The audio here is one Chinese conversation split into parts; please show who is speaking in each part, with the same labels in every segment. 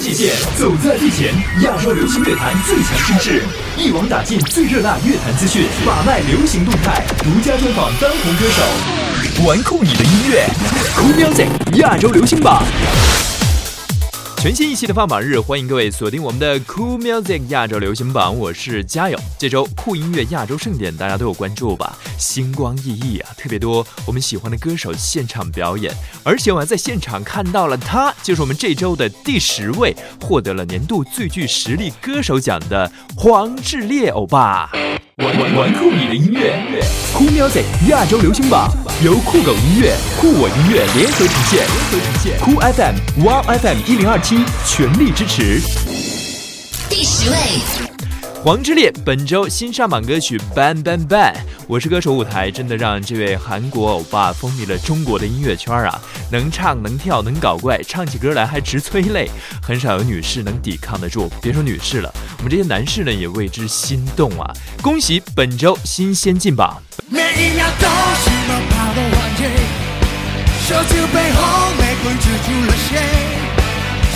Speaker 1: 界限，走在最前，亚洲流行乐坛最强声势，一网打尽最热辣乐坛资讯，把脉流行动态，独家专访当红歌手，玩酷你的音乐，Cool Music 亚洲流行榜。全新一期的放榜日，欢迎各位锁定我们的 Cool Music 亚洲流行榜，我是嘉友。这周酷音乐亚洲盛典，大家都有关注吧？星光熠熠啊，特别多我们喜欢的歌手现场表演，而且我还在现场看到了他，就是我们这周的第十位获得了年度最具实力歌手奖的黄致列欧巴。玩玩玩酷你的音乐，Cool Music 亚洲流行榜由酷狗音乐、酷我音乐联合呈现，联合呈现。酷 FM、Wow FM 一零二七全力支持。
Speaker 2: 第十位，
Speaker 1: 黄致列本周新上榜歌曲《Bang Bang Bang》。我是歌手舞台真的让这位韩国欧巴风靡了中国的音乐圈啊！能唱能跳能搞怪，唱起歌来还直催泪，很少有女士能抵抗得住。别说女士了，我们这些男士呢也为之心动啊！恭喜本周新鲜进榜。
Speaker 3: 每一秒都是奔跑的环节，手机背后玫瑰止住了血，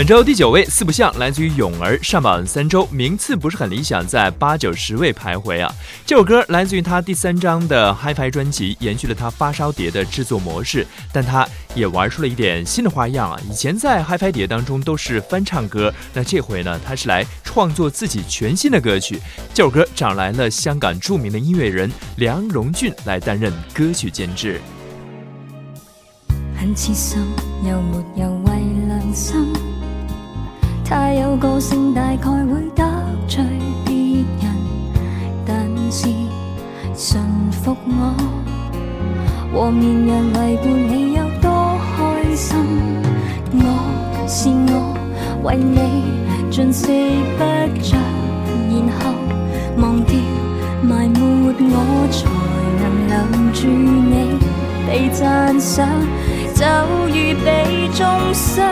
Speaker 1: 本周第九位四不像来自于泳儿，上榜三周，名次不是很理想，在八九十位徘徊啊。这首歌来自于他第三张的 HiFi 专辑，延续了他发烧碟的制作模式，但他也玩出了一点新的花样啊。以前在 HiFi 碟当中都是翻唱歌，那这回呢，他是来创作自己全新的歌曲。这首歌找来了香港著名的音乐人梁荣俊来担任歌曲监制。
Speaker 4: 很痴心，又没有为良心。太有个性，大概会得罪别人，但是驯服我和绵羊为伴你有多开心。我是我，为你尽四不着，然后忘掉埋没我，才能留住你被赞赏。就如被中伤，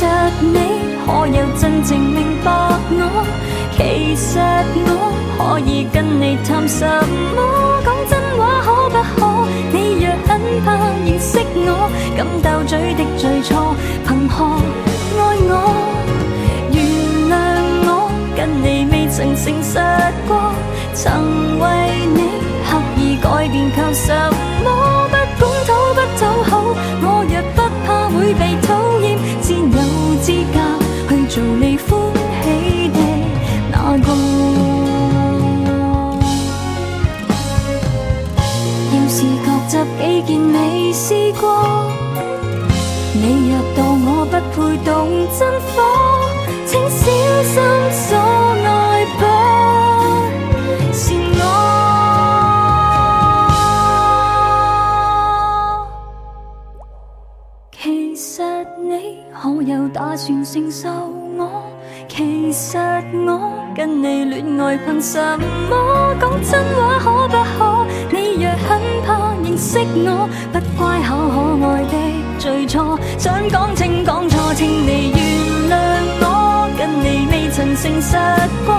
Speaker 4: 其实你可有真正明白我？其实我可以跟你谈什么？讲真话可不可？你若很怕认识我，敢斗嘴的最初，凭何爱我？原谅我，跟你未曾诚实过，曾为你刻意。改变靠什么？不管讨不讨好，我若不怕会被讨资格去做你欢喜的那个。要是觉得己经未试过你若当我不配动真火有打算承受我？其实我跟你恋爱凭什么？讲真话可不可？你若很怕认识我，不乖巧可爱的最初，想讲清讲错，请你原谅我，跟你未曾诚实过，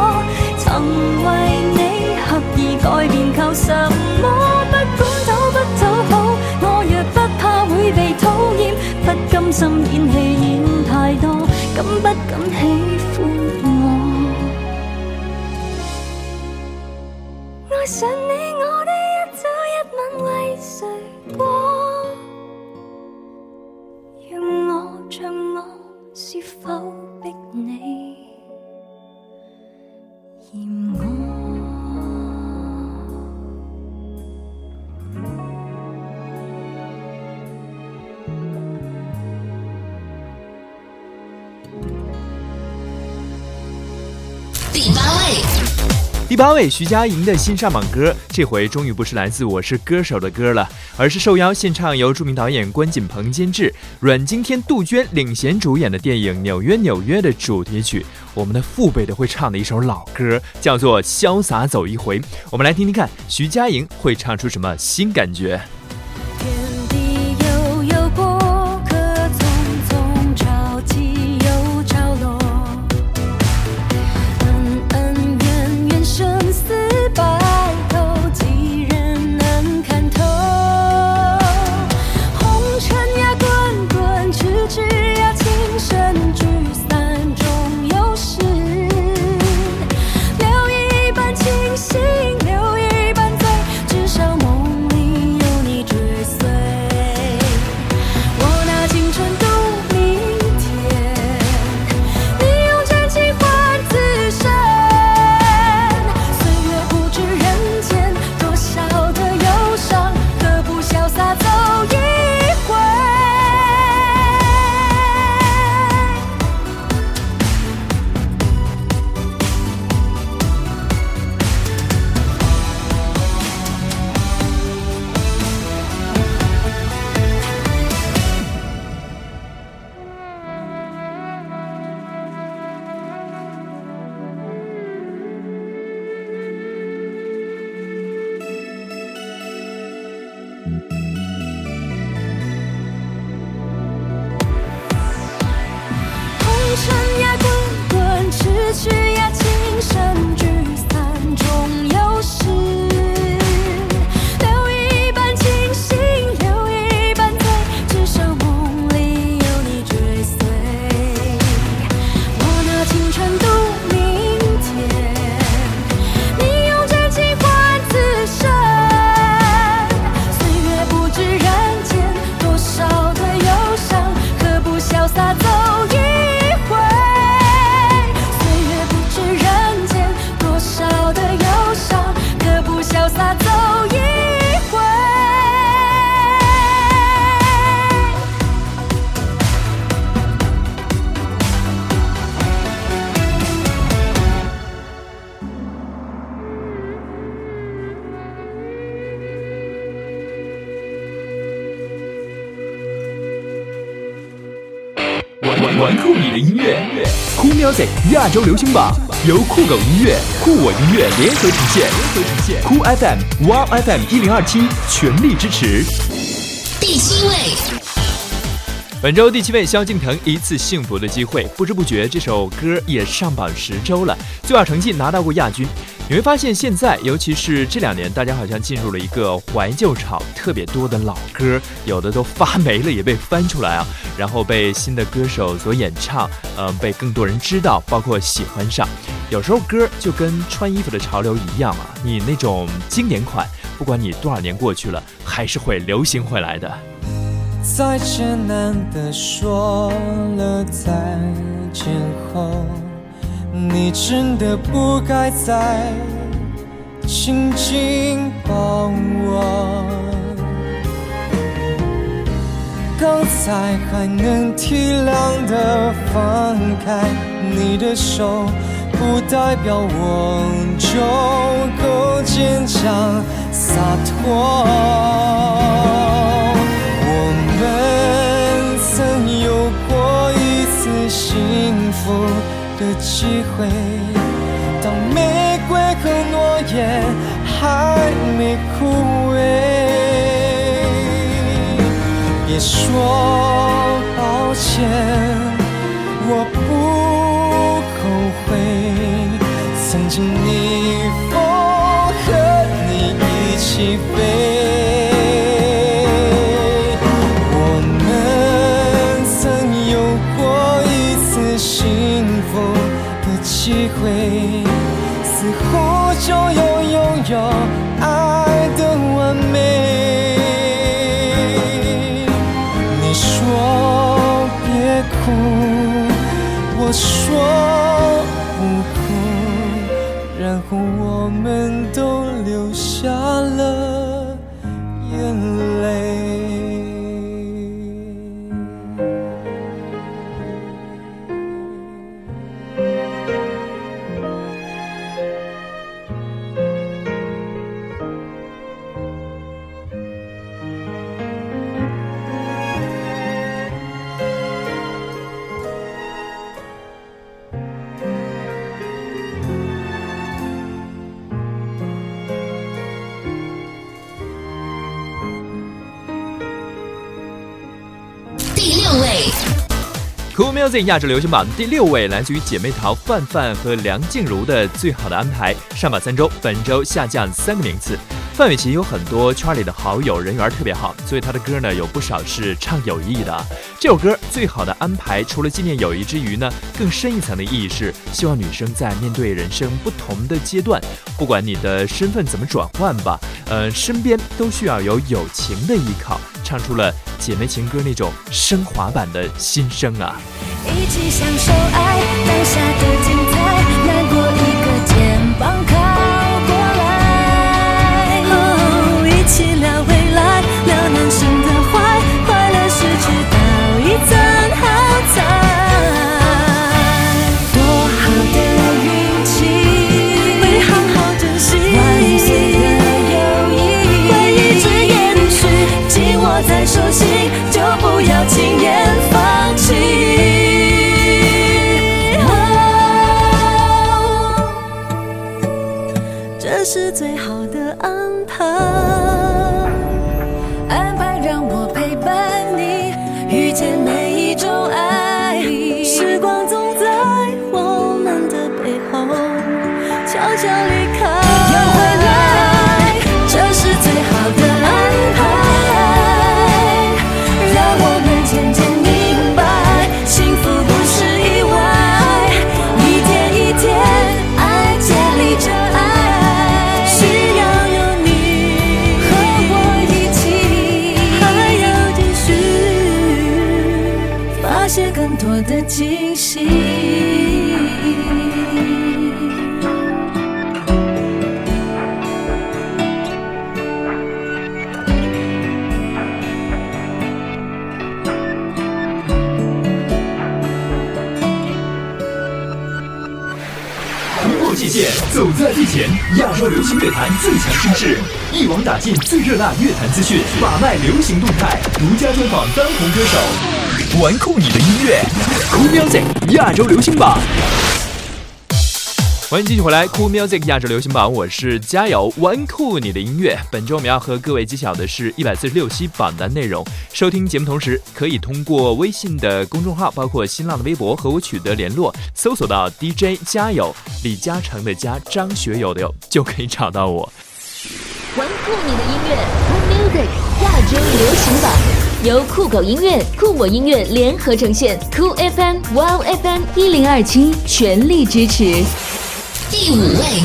Speaker 4: 曾为你刻意改变，求什么？不管讨不讨好，我若不怕会被讨厌，不甘心演戏演太多，敢不敢喜欢我？爱上你，我的一早一晚为谁过？让我唱我，是否
Speaker 2: 第八位，
Speaker 1: 徐佳莹的新上榜歌，这回终于不是来自《我是歌手》的歌了，而是受邀献唱由著名导演关锦鹏监制、阮经天、杜鹃领衔主演的电影《纽约纽约》的主题曲。我们的父辈都会唱的一首老歌，叫做《潇洒走一回》。我们来听听看，徐佳莹会唱出什么新感觉。周流行榜由酷狗音乐、酷我音乐联合呈现，联合呈现。酷 FM、Wow FM 一零二七全力支持。
Speaker 2: 第七位，
Speaker 1: 本周第七位，萧敬腾一次幸福的机会，不知不觉这首歌也上榜十周了，最好成绩拿到过亚军。你会发现，现在尤其是这两年，大家好像进入了一个怀旧潮，特别多的老歌，有的都发霉了，也被翻出来啊，然后被新的歌手所演唱，嗯、被更多人知道，包括喜欢上。有时候歌就跟穿衣服的潮流一样啊，你那种经典款，不管你多少年过去了，还是会流行回来的。
Speaker 5: 在艰难的说了再见后，你真的不该再紧紧抱我。刚才还能体谅的放开你的手，不代表我就够坚强洒脱。机会，当玫瑰和诺言还没枯萎。别说抱歉，我不后悔。曾经你下了
Speaker 1: 亚洲流行榜第六位，来自于姐妹淘范范和梁静茹的《最好的安排》上榜三周，本周下降三个名次。范玮琪有很多圈里的好友，人缘特别好，所以她的歌呢有不少是唱友谊的。这首歌《最好的安排》，除了纪念友谊之余呢，更深一层的意义是希望女生在面对人生不同的阶段，不管你的身份怎么转换吧，呃，身边都需要有友情的依靠，唱出了姐妹情歌那种升华版的心声啊。
Speaker 4: 一起享受爱当下的精彩，的惊喜。
Speaker 1: 突破界限，走在最前，亚洲流行乐坛最强声势，一网打尽最热辣乐坛资讯，把脉流行动态，独家专访当红歌手，玩酷你的音乐，Cool Music 亚洲流行榜。欢迎继续回来，Cool Music 亚洲流行榜，我是加油玩酷你的音乐。本周我们要和各位揭晓的是一百四十六期榜单内容。收听节目同时，可以通过微信的公众号，包括新浪的微博和我取得联络，搜索到 DJ 加油李嘉诚的嘉，张学友的友，就可以找到我。
Speaker 2: 玩酷你的音乐，Cool Music 亚洲流行榜，由酷狗音乐、酷我音乐联合呈现，酷 FM、Wow FM 一零二七全力支持。第五位，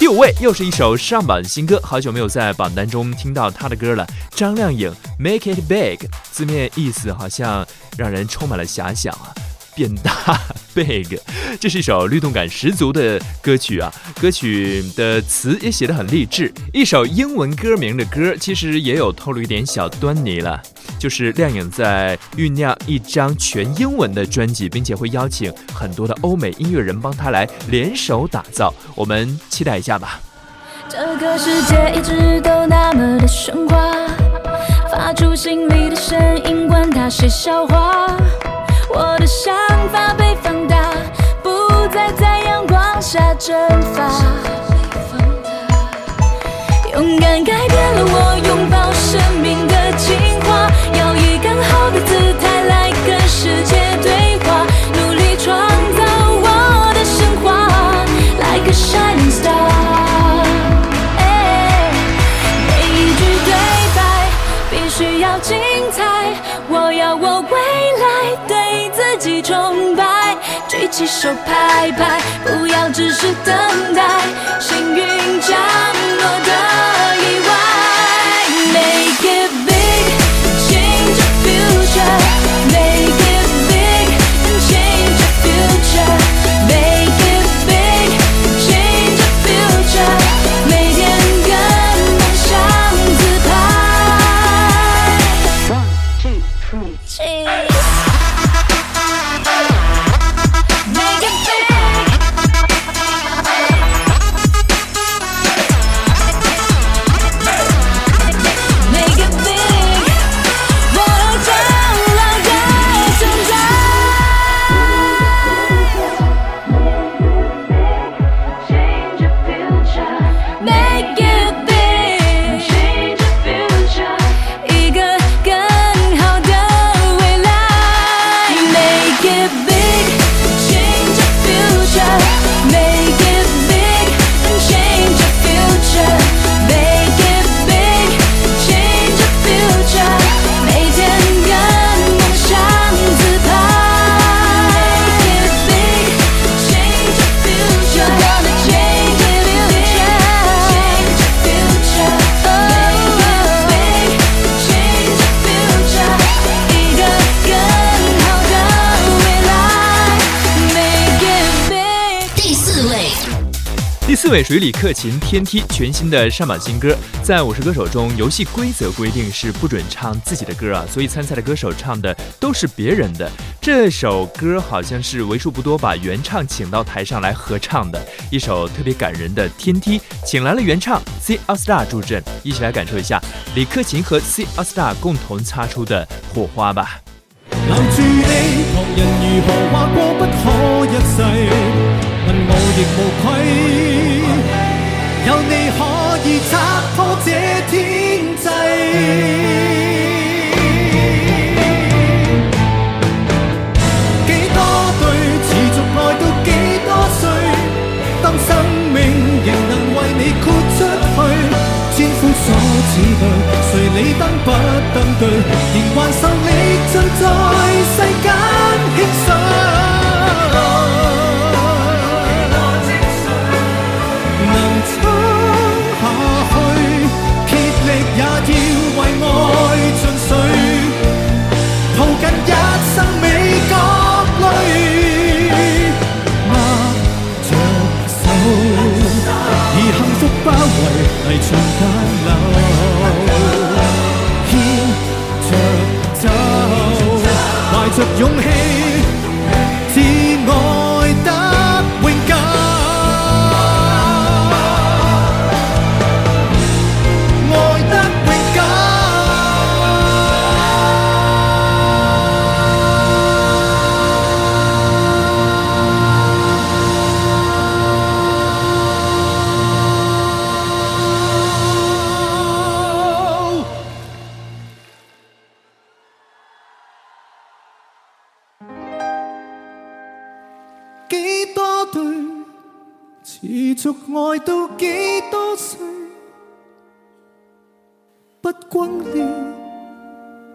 Speaker 1: 第五位又是一首上榜新歌，好久没有在榜单中听到他的歌了。张靓颖《Make It Big》，字面意思好像让人充满了遐想啊。变大。Big，这是一首律动感十足的歌曲啊！歌曲的词也写得很励志。一首英文歌名的歌，其实也有透露一点小端倪了，就是亮颖在酝酿一张全英文的专辑，并且会邀请很多的欧美音乐人帮他来联手打造。我们期待一下吧。
Speaker 4: 这个世界一直都那么的喧哗，发出心里的声音，管他谁笑话。我的想法被放大，不再在阳光下蒸发。勇敢改变起手拍拍，不要只是等待幸运降落的意外。
Speaker 6: 第四位
Speaker 1: 属于李克勤《天梯》全新的上榜新歌，在《我是歌手》中，游戏规则规定是不准唱自己的歌啊，所以参赛的歌手唱的都是别人的。这首歌好像是为数不多把原唱请到台上来合唱的一首特别感人的《天梯》，请来了原唱 C a Star 助阵，一起来感受一下李克勤和 C a Star 共同擦出的火花吧。
Speaker 7: 留住你，旁人如何話過不可一世，亦無愧。有你可以拆破這天際。幾多對持續愛到幾多歲？當生命仍能為你豁出去，千夫所指對，誰理登不登對，仍還受力尽在世間輕碎。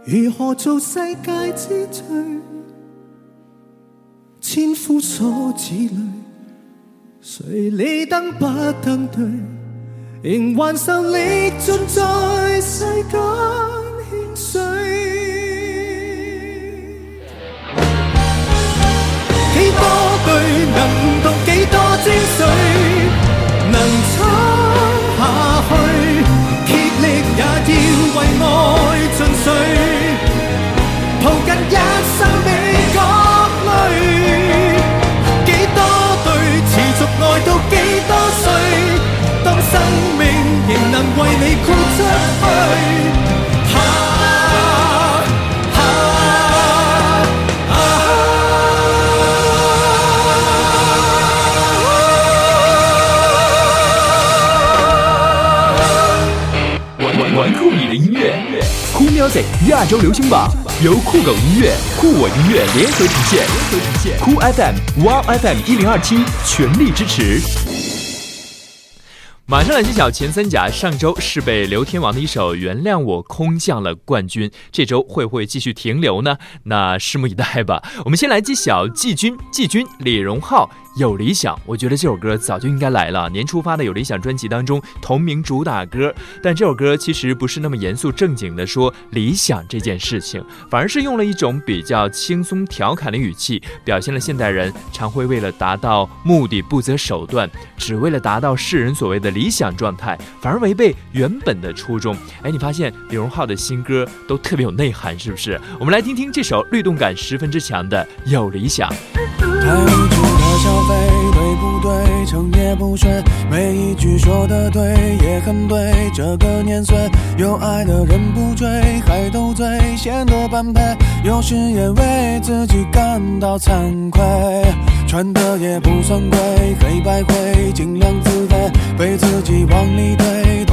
Speaker 7: 如何做世界之最？千夫所指里，谁理登不登对？仍还受力尽在世间轻碎。几多句能读几多精髓？
Speaker 1: Music 亚洲流行榜由酷狗音乐、酷我音乐联合呈现，酷 FM、Wow FM 一零二七全力支持。马上来揭晓前三甲，上周是被刘天王的一首《原谅我》空降了冠军，这周会不会继续停留呢？那拭目以待吧。我们先来揭晓季军，季军李荣浩。有理想，我觉得这首歌早就应该来了。年初发的《有理想》专辑当中同名主打歌，但这首歌其实不是那么严肃正经的说理想这件事情，反而是用了一种比较轻松调侃的语气，表现了现代人常会为了达到目的不择手段，只为了达到世人所谓的理想状态，反而违背原本的初衷。哎，你发现李荣浩的新歌都特别有内涵，是不是？我们来听听这首律动感十分之强的《有理想》。
Speaker 8: 消费对不对？成也不睡，每一句说的对也很对。这个年岁，有爱的人不追，还斗嘴，显得般配。有时也为自己感到惭愧，穿的也不算贵，黑白灰，尽量自卑，被自己往里推，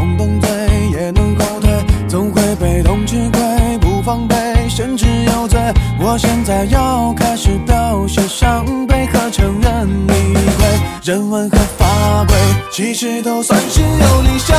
Speaker 8: 其实都算是有理想，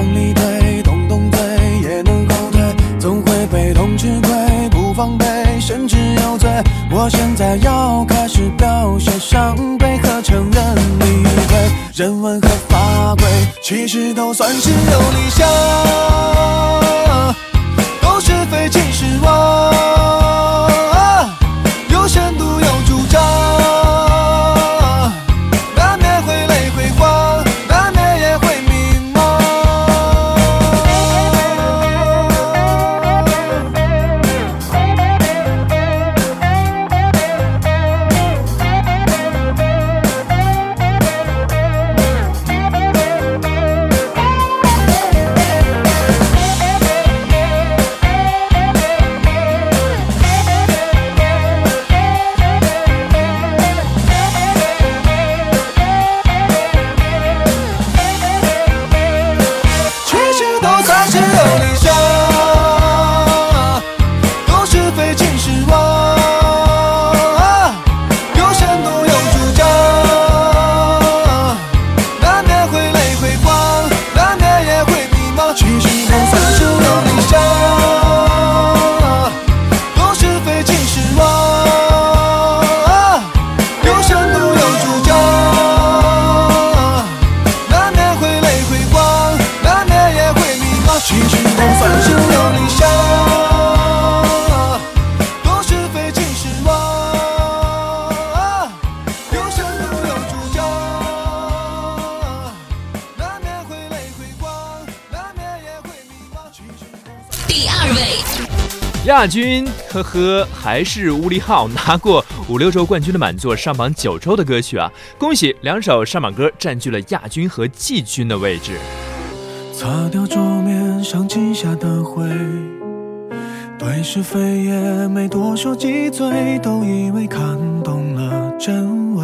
Speaker 8: 往里推，动动嘴也能后退，总会被动吃亏，不防备，甚至有罪。我现在要开始表现伤悲和承认理亏，人文和法规，其实都算是有理想。都是非
Speaker 9: 亚军，呵呵，还是乌力浩拿过五六周冠军的满座，上榜九周的歌曲啊！恭喜两首上榜歌占据了亚军和季军的位置。
Speaker 8: 擦掉桌面上积下的灰，对是非也没多说几嘴，都以为看懂了真伪，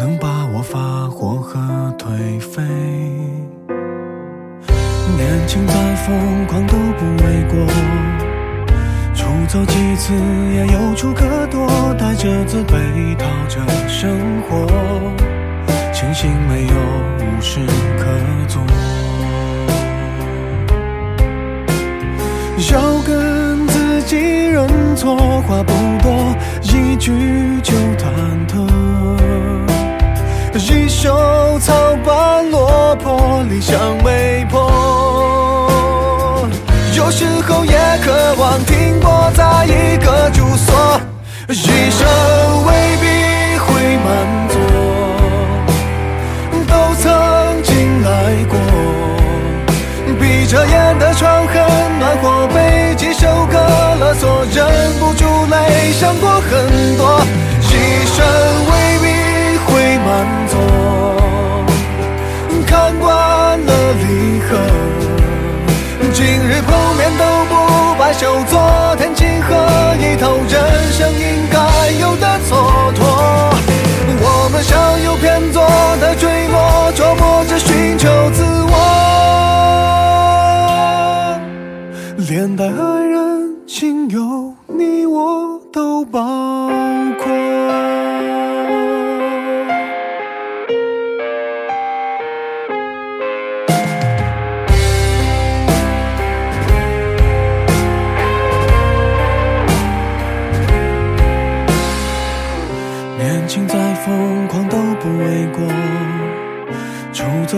Speaker 8: 能把我发火和颓废。年轻再疯狂都不为过。走几次也有处可躲，带着自卑逃着生活，庆幸没有无事可做。要跟自己认错，话不多，一句就忐忑。一手草般落魄，理想没破。有时候也渴望停泊在一个住所，一生未必会满足，都曾经来过。闭着眼的窗很暖和，被几首歌勒索，忍不住泪想过很多，一生未必会满足。看惯了离合，今日碰面都不罢休。昨天情何以透？人生应该有的蹉跎。我们像有偏左的坠落，琢磨着寻求自我，连带爱人、亲友，你我都包括。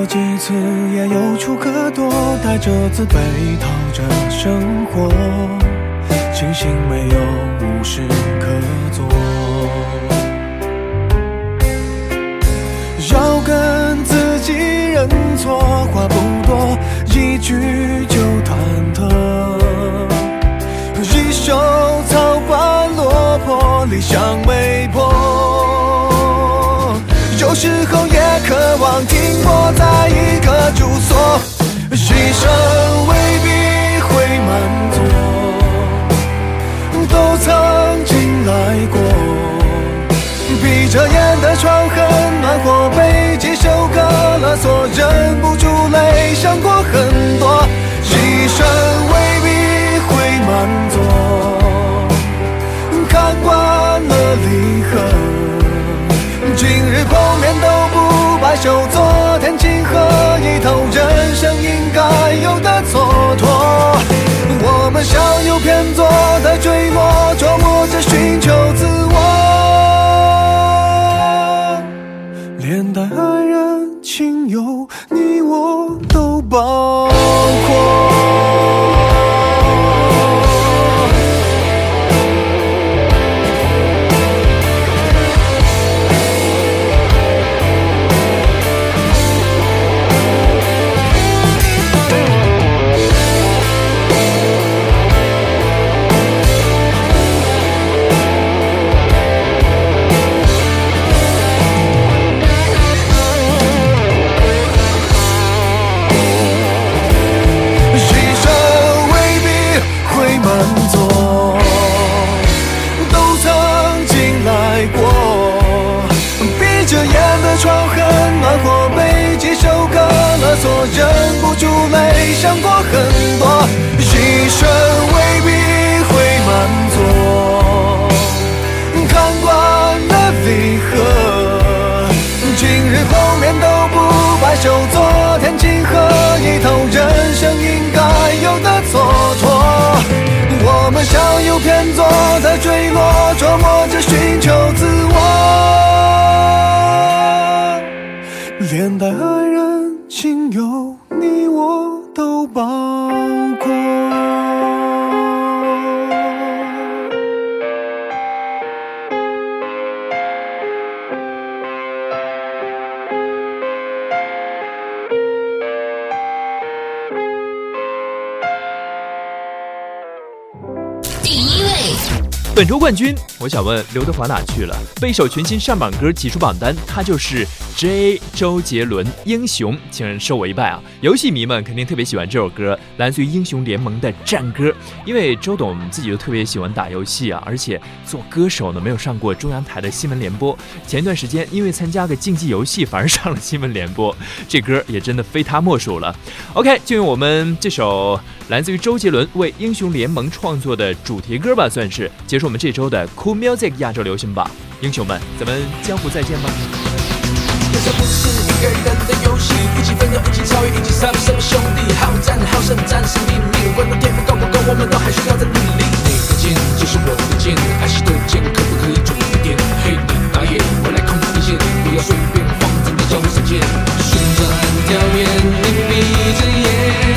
Speaker 8: 出走几次也有处可躲，带着自卑逃着生活，庆幸没有无事可做。要跟自己认错，话不多，一句就一个住所，一生未必会满足，都曾经来过。闭着眼的窗很暖和，被几首歌勒索，忍不住泪想过很多，一生未必会满足。看惯了离合，今日碰面都不罢休。没有的蹉跎。我们像有偏左的坠落，琢磨着寻求自我，连带爱人、亲友，你我都包括。想过很多。一生未必会满足，看惯了离合，今日碰面都不罢休。昨天情何以透？人生应该有的蹉跎。我们向右偏左的坠落，琢磨着寻求自我，连带爱人、亲友，
Speaker 9: 本周冠军，我想问刘德华哪去了？被一首全新上榜歌挤出榜单，他就是 J 周杰伦《英雄》，请受我一拜啊！游戏迷们肯定特别喜欢这首歌，来自于英雄联盟的战歌。因为周董自己就特别喜欢打游戏啊，而且做歌手呢没有上过中央台的新闻联播。前一段时间因为参加个竞技游戏，反而上了新闻联播，这歌也真的非他莫属了。OK，就用我们这首来自于周杰伦为英雄联盟创作的主题歌吧，算是结束我们这周的 Cool Music 亚洲流行榜。英雄们，咱们江湖再见吧。
Speaker 10: 不是一个人的游戏，一起奋斗，一起超越，一起杀不兄弟，好战好胜战胜，关不，都还要。你的剑就是我的剑，爱的不？我来控制一切，不要随便放纵，旋转，你闭着眼。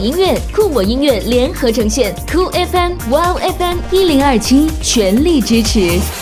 Speaker 2: 音乐酷我音乐联合呈现。酷 fmwow fm 一零二七全力支持。